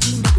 Thank you.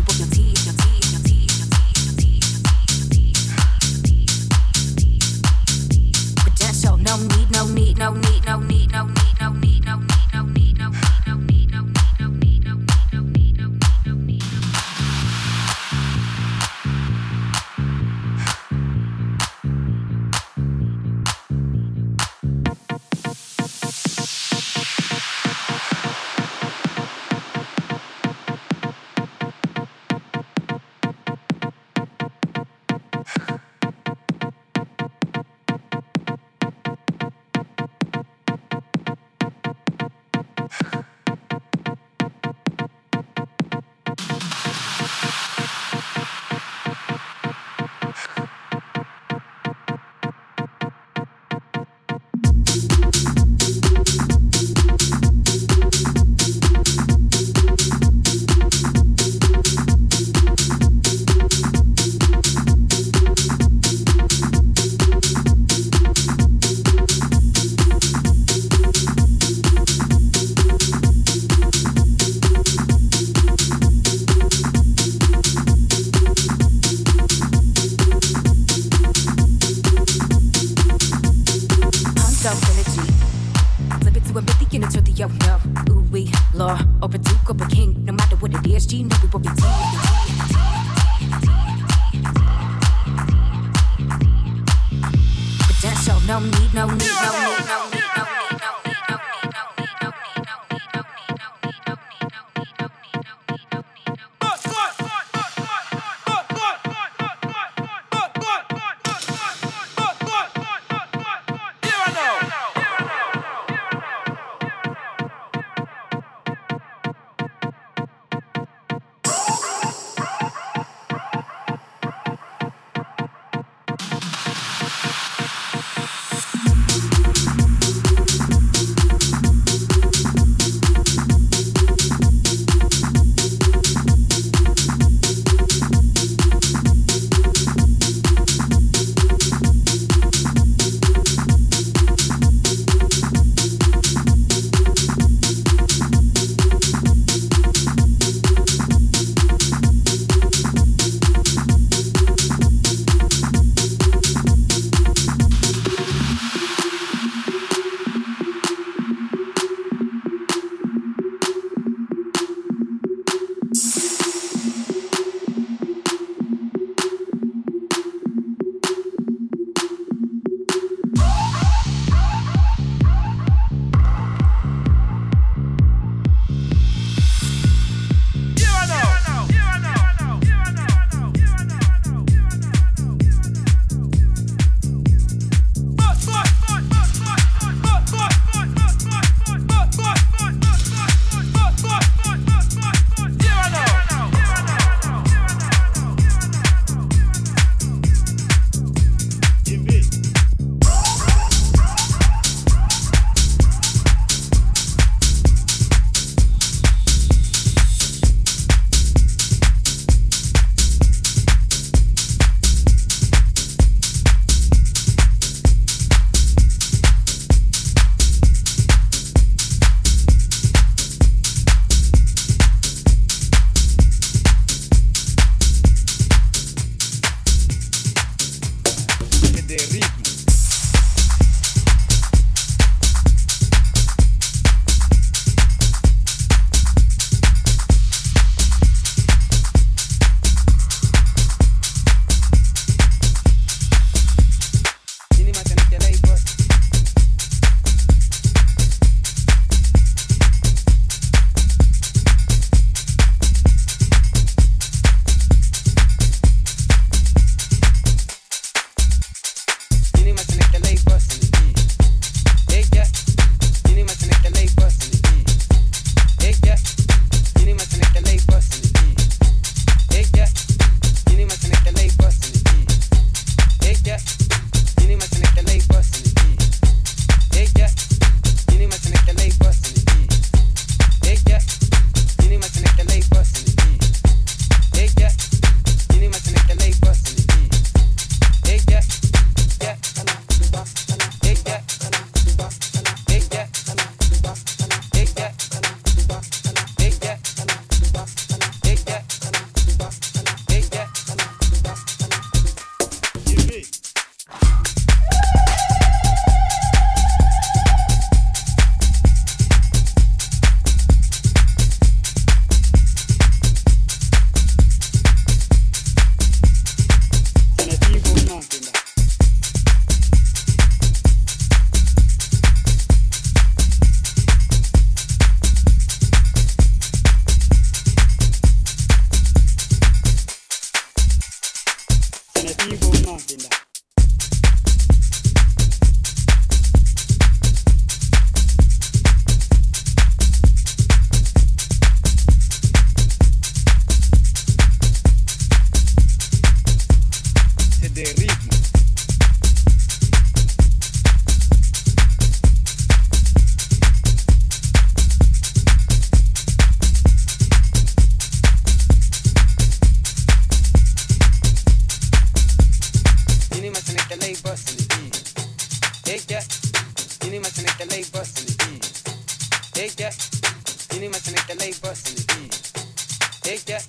Take that.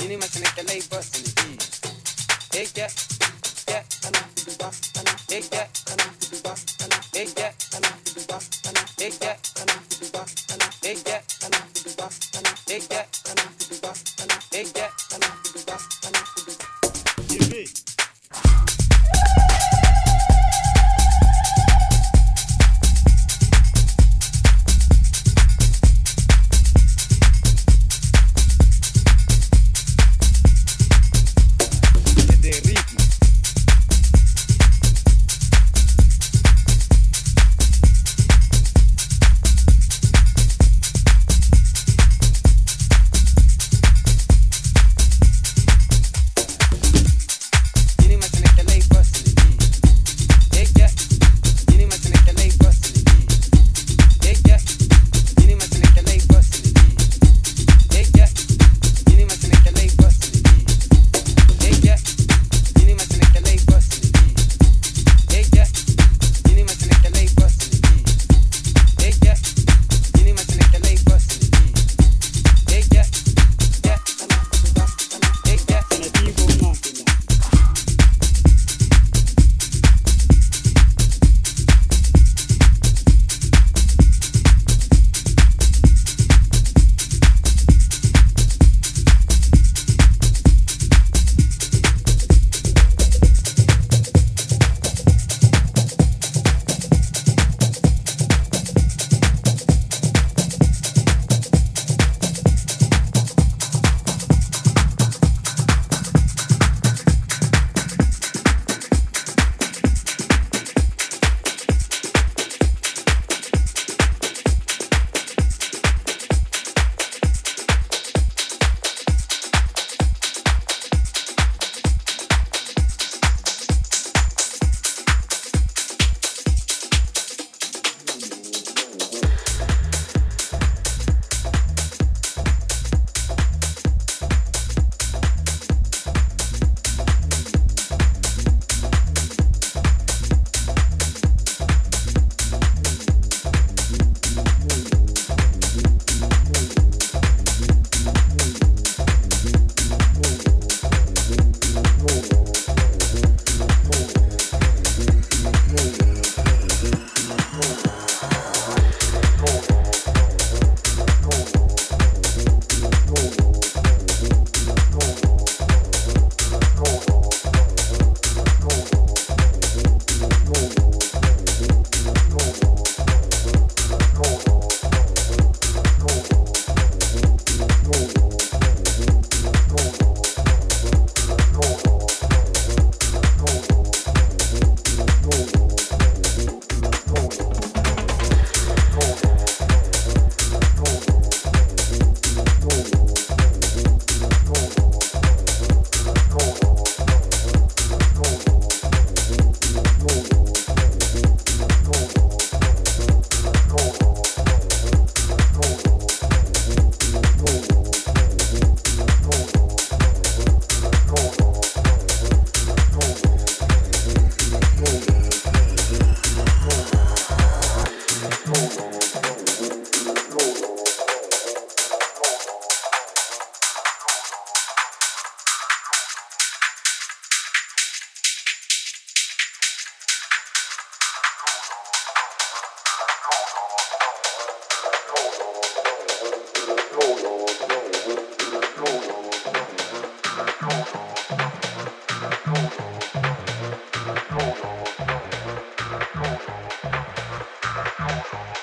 You need my connect LA bus in it. Take that. Yeah. Take that. Take that. Take that. Take that. Take that. Take that. Give me. 好好好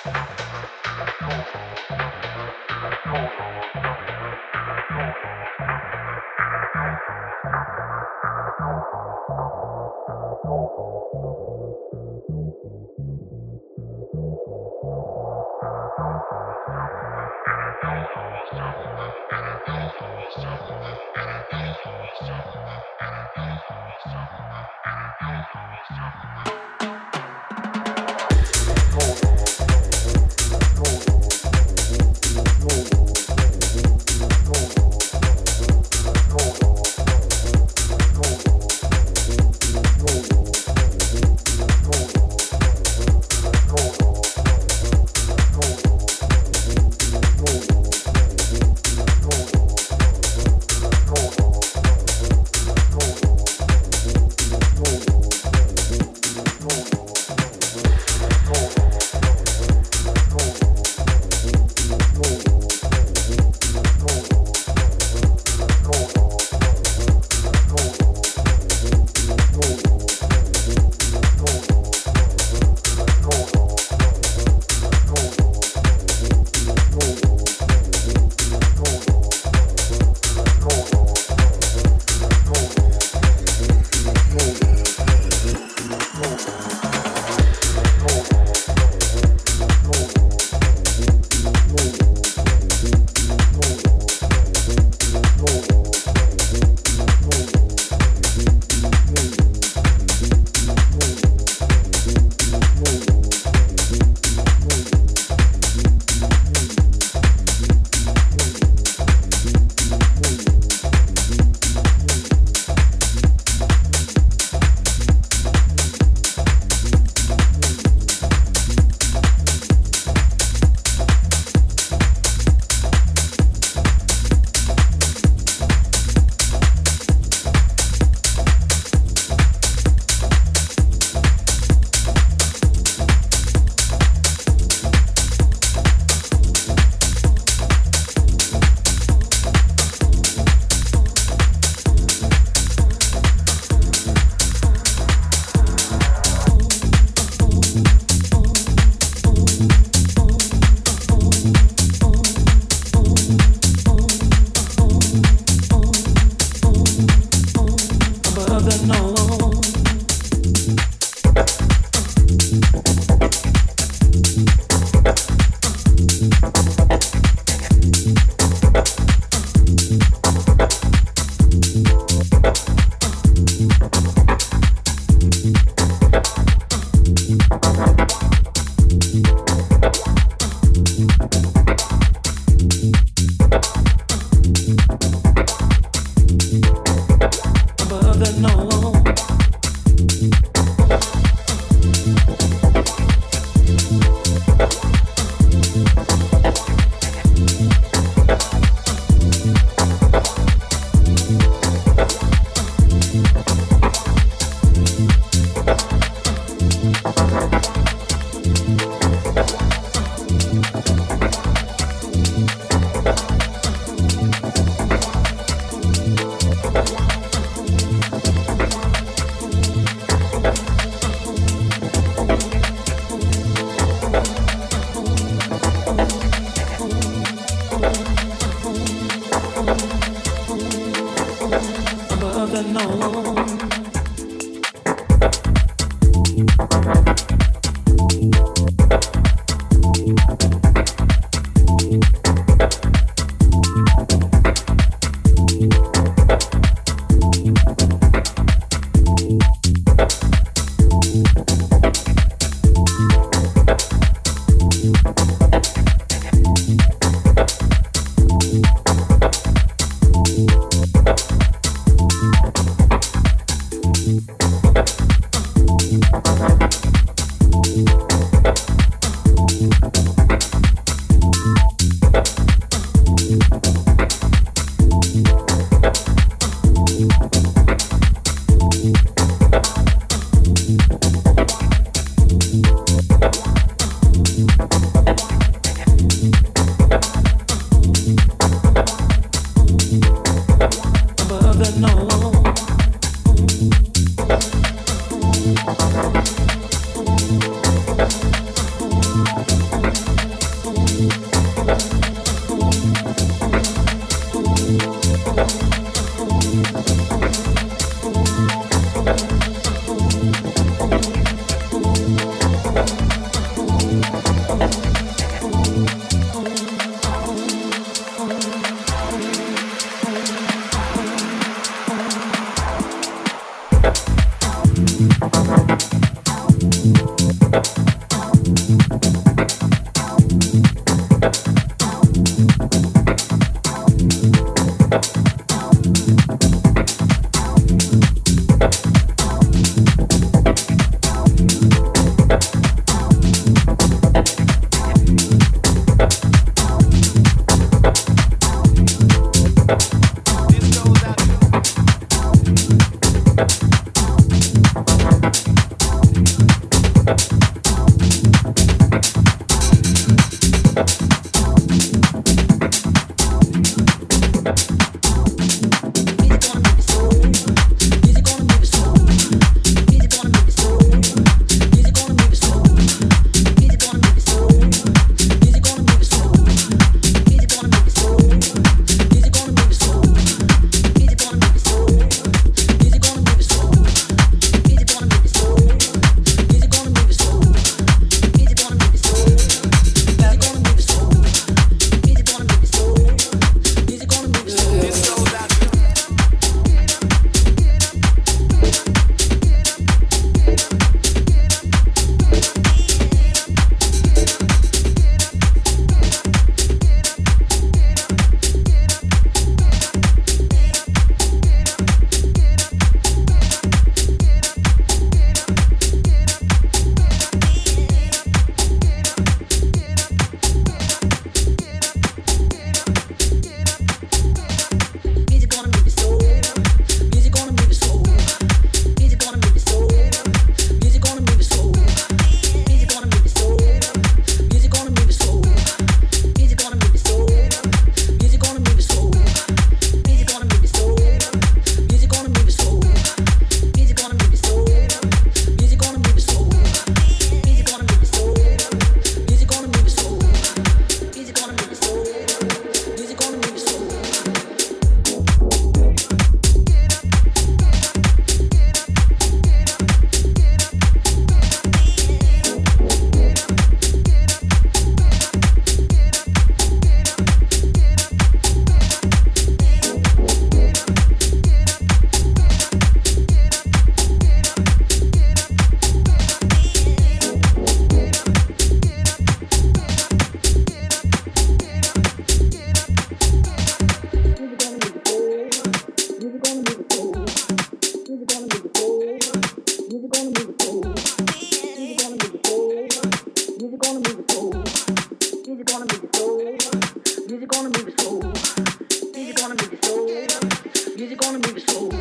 Music gonna move your soul.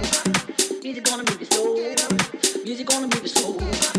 Music gonna move your soul. Music gonna move your soul.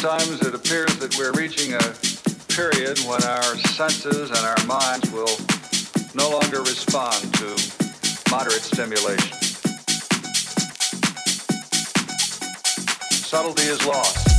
Sometimes it appears that we're reaching a period when our senses and our minds will no longer respond to moderate stimulation. Subtlety is lost.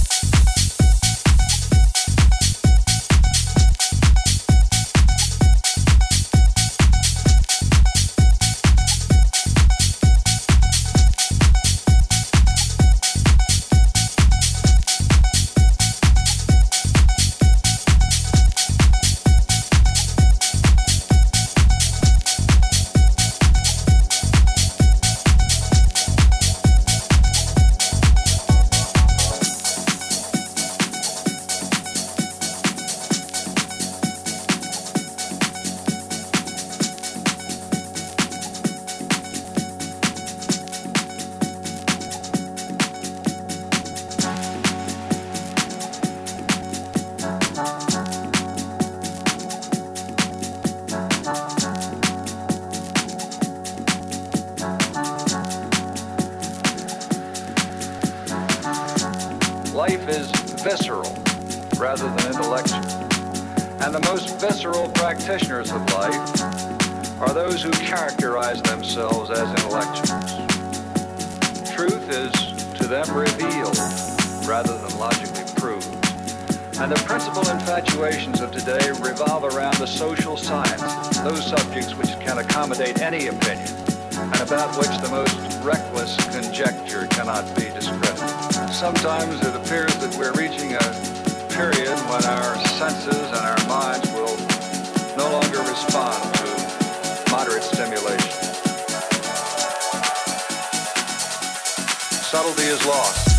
moderate stimulation. Subtlety is lost.